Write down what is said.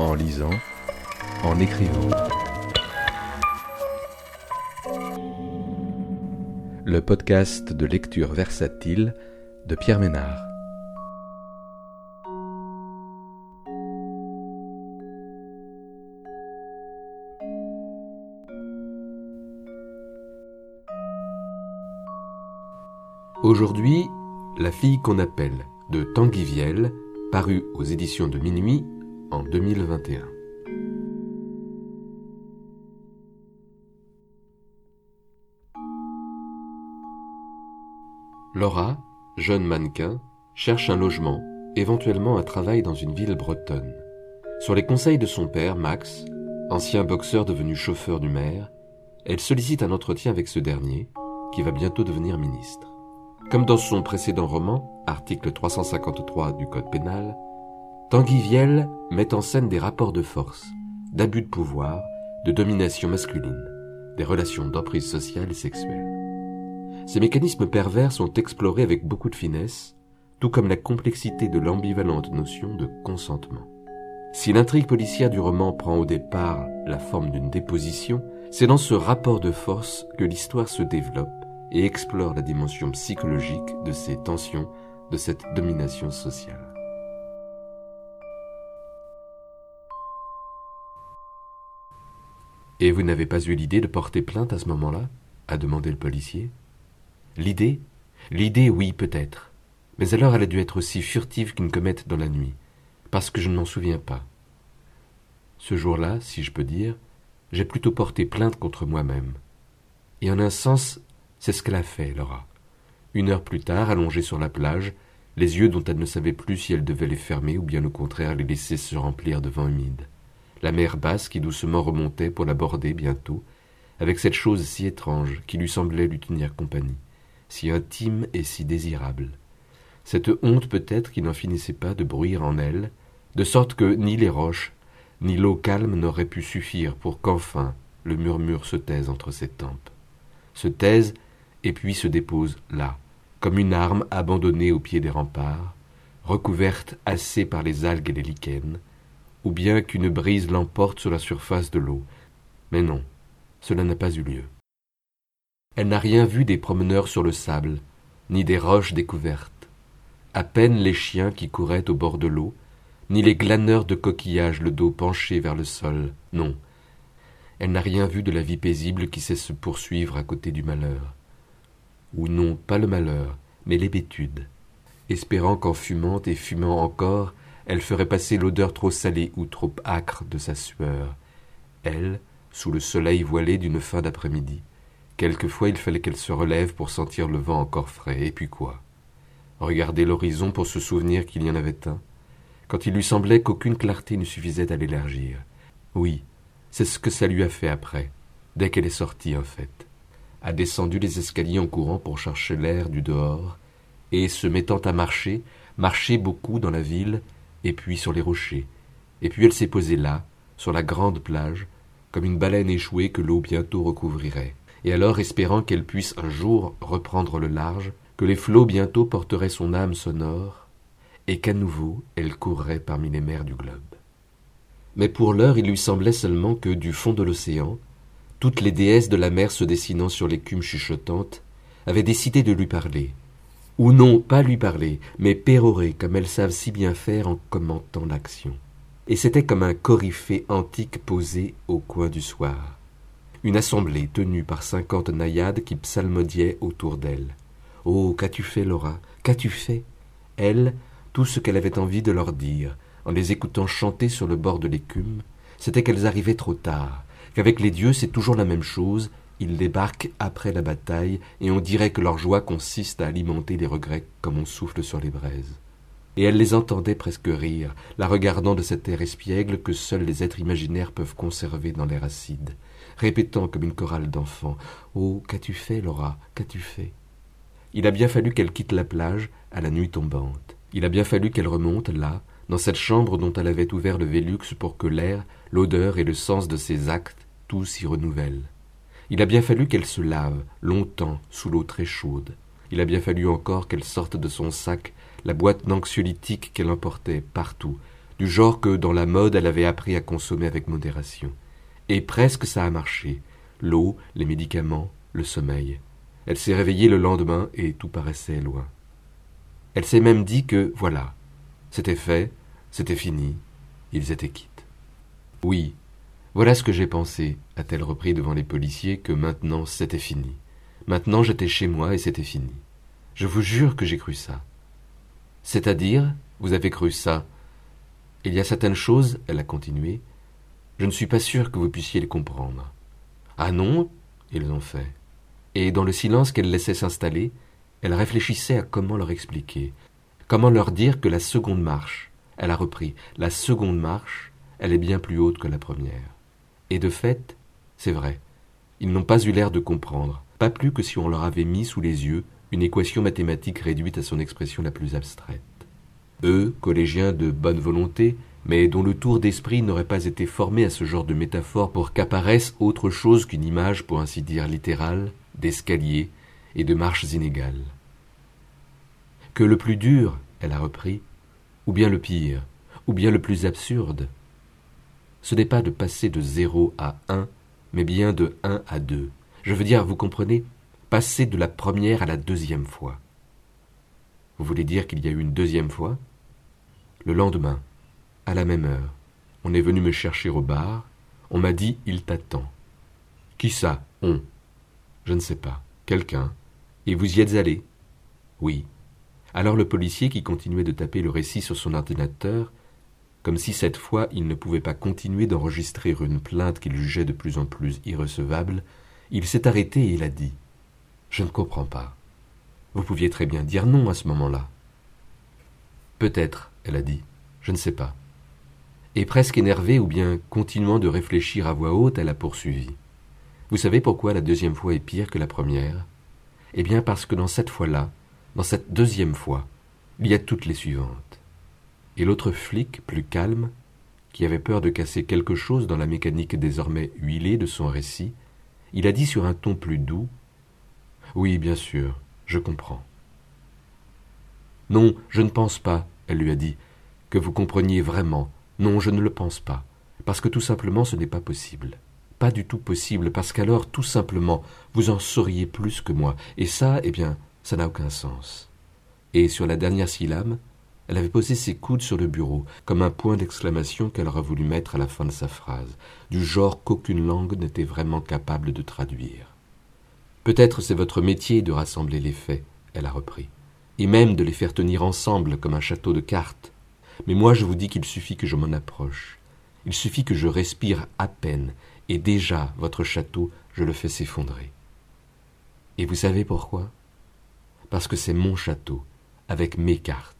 en lisant, en écrivant. Le podcast de lecture versatile de Pierre Ménard. Aujourd'hui, La fille qu'on appelle de Tanguy Viel, paru aux éditions de Minuit en 2021. Laura, jeune mannequin, cherche un logement, éventuellement un travail dans une ville bretonne. Sur les conseils de son père, Max, ancien boxeur devenu chauffeur du maire, elle sollicite un entretien avec ce dernier, qui va bientôt devenir ministre. Comme dans son précédent roman, article 353 du Code pénal, Tanguy Viel met en scène des rapports de force, d'abus de pouvoir, de domination masculine, des relations d'emprise sociale et sexuelle. Ces mécanismes pervers sont explorés avec beaucoup de finesse, tout comme la complexité de l'ambivalente notion de consentement. Si l'intrigue policière du roman prend au départ la forme d'une déposition, c'est dans ce rapport de force que l'histoire se développe et explore la dimension psychologique de ces tensions, de cette domination sociale. Et vous n'avez pas eu l'idée de porter plainte à ce moment-là? a demandé le policier. L'idée? L'idée, oui, peut-être. Mais alors elle a dû être aussi furtive qu'une comète dans la nuit, parce que je ne m'en souviens pas. Ce jour-là, si je peux dire, j'ai plutôt porté plainte contre moi-même. Et en un sens, c'est ce qu'elle a fait, Laura. Une heure plus tard, allongée sur la plage, les yeux dont elle ne savait plus si elle devait les fermer ou bien au contraire les laisser se remplir de vent humide la mer basse qui doucement remontait pour la border bientôt, avec cette chose si étrange qui lui semblait lui tenir compagnie, si intime et si désirable. Cette honte peut-être qui n'en finissait pas de bruire en elle, de sorte que ni les roches, ni l'eau calme n'auraient pu suffire pour qu'enfin le murmure se taise entre ses tempes. Se taise et puis se dépose là, comme une arme abandonnée au pied des remparts, recouverte assez par les algues et les lichens, ou bien qu'une brise l'emporte sur la surface de l'eau. Mais non, cela n'a pas eu lieu. Elle n'a rien vu des promeneurs sur le sable, ni des roches découvertes, à peine les chiens qui couraient au bord de l'eau, ni les glaneurs de coquillages le dos penché vers le sol, non. Elle n'a rien vu de la vie paisible qui sait se poursuivre à côté du malheur. Ou non, pas le malheur, mais l'hébétude, espérant qu'en fumant et fumant encore, elle ferait passer l'odeur trop salée ou trop âcre de sa sueur. Elle, sous le soleil voilé d'une fin d'après-midi. Quelquefois il fallait qu'elle se relève pour sentir le vent encore frais, et puis quoi? Regarder l'horizon pour se souvenir qu'il y en avait un, quand il lui semblait qu'aucune clarté ne suffisait à l'élargir. Oui, c'est ce que ça lui a fait après, dès qu'elle est sortie en fait. A descendu les escaliers en courant pour chercher l'air du dehors, et se mettant à marcher, marcher beaucoup dans la ville, et puis sur les rochers, et puis elle s'est posée là, sur la grande plage, comme une baleine échouée que l'eau bientôt recouvrirait, et alors espérant qu'elle puisse un jour reprendre le large, que les flots bientôt porteraient son âme sonore, et qu'à nouveau elle courrait parmi les mers du globe. Mais pour l'heure il lui semblait seulement que, du fond de l'océan, toutes les déesses de la mer se dessinant sur l'écume chuchotante avaient décidé de lui parler, ou non pas lui parler, mais pérorer comme elles savent si bien faire en commentant l'action. Et c'était comme un coryphée antique posé au coin du soir. Une assemblée tenue par cinquante naïades qui psalmodiaient autour d'elle. Oh, qu'as-tu fait, Laura? Qu'as-tu fait? Elle, tout ce qu'elle avait envie de leur dire, en les écoutant chanter sur le bord de l'écume, c'était qu'elles arrivaient trop tard, qu'avec les dieux c'est toujours la même chose, ils débarquent après la bataille, et on dirait que leur joie consiste à alimenter les regrets comme on souffle sur les braises. Et elle les entendait presque rire, la regardant de cet air espiègle que seuls les êtres imaginaires peuvent conserver dans l'air acide, répétant comme une chorale d'enfants Oh, qu'as-tu fait, Laura? Qu'as-tu fait? Il a bien fallu qu'elle quitte la plage à la nuit tombante. Il a bien fallu qu'elle remonte là, dans cette chambre dont elle avait ouvert le Vélux pour que l'air, l'odeur et le sens de ses actes, tout s'y renouvellent. Il a bien fallu qu'elle se lave, longtemps, sous l'eau très chaude. Il a bien fallu encore qu'elle sorte de son sac la boîte d'anxiolytiques qu'elle emportait partout, du genre que dans la mode elle avait appris à consommer avec modération. Et presque ça a marché. L'eau, les médicaments, le sommeil. Elle s'est réveillée le lendemain et tout paraissait loin. Elle s'est même dit que, voilà, c'était fait, c'était fini, ils étaient quittes. Oui, voilà ce que j'ai pensé, a-t-elle repris devant les policiers, que maintenant c'était fini. Maintenant j'étais chez moi et c'était fini. Je vous jure que j'ai cru ça. C'est-à-dire, vous avez cru ça. Il y a certaines choses, elle a continué, je ne suis pas sûr que vous puissiez les comprendre. Ah non, ils ont fait. Et dans le silence qu'elle laissait s'installer, elle réfléchissait à comment leur expliquer, comment leur dire que la seconde marche, elle a repris, la seconde marche, elle est bien plus haute que la première. Et de fait, c'est vrai, ils n'ont pas eu l'air de comprendre, pas plus que si on leur avait mis sous les yeux une équation mathématique réduite à son expression la plus abstraite. Eux, collégiens de bonne volonté, mais dont le tour d'esprit n'aurait pas été formé à ce genre de métaphore pour qu'apparaisse autre chose qu'une image, pour ainsi dire littérale, d'escalier et de marches inégales. Que le plus dur, elle a repris, ou bien le pire, ou bien le plus absurde, ce n'est pas de passer de zéro à un, mais bien de un à deux. Je veux dire, vous comprenez, passer de la première à la deuxième fois. Vous voulez dire qu'il y a eu une deuxième fois? Le lendemain, à la même heure, on est venu me chercher au bar, on m'a dit il t'attend. Qui ça? On Je ne sais pas. Quelqu'un. Et vous y êtes allé? Oui. Alors le policier, qui continuait de taper le récit sur son ordinateur, comme si cette fois il ne pouvait pas continuer d'enregistrer une plainte qu'il jugeait de plus en plus irrecevable, il s'est arrêté et il a dit Je ne comprends pas. Vous pouviez très bien dire non à ce moment-là. Peut-être, elle a dit, je ne sais pas. Et presque énervée ou bien continuant de réfléchir à voix haute, elle a poursuivi. Vous savez pourquoi la deuxième fois est pire que la première? Eh bien parce que dans cette fois-là, dans cette deuxième fois, il y a toutes les suivantes. Et l'autre flic, plus calme, qui avait peur de casser quelque chose dans la mécanique désormais huilée de son récit, il a dit sur un ton plus doux Oui, bien sûr, je comprends. Non, je ne pense pas, elle lui a dit, que vous compreniez vraiment. Non, je ne le pense pas, parce que tout simplement ce n'est pas possible. Pas du tout possible, parce qu'alors, tout simplement, vous en sauriez plus que moi, et ça, eh bien, ça n'a aucun sens. Et sur la dernière syllabe, elle avait posé ses coudes sur le bureau, comme un point d'exclamation qu'elle aurait voulu mettre à la fin de sa phrase, du genre qu'aucune langue n'était vraiment capable de traduire. Peut-être c'est votre métier de rassembler les faits, elle a repris, et même de les faire tenir ensemble comme un château de cartes. Mais moi je vous dis qu'il suffit que je m'en approche. Il suffit que je respire à peine, et déjà votre château, je le fais s'effondrer. Et vous savez pourquoi? Parce que c'est mon château, avec mes cartes.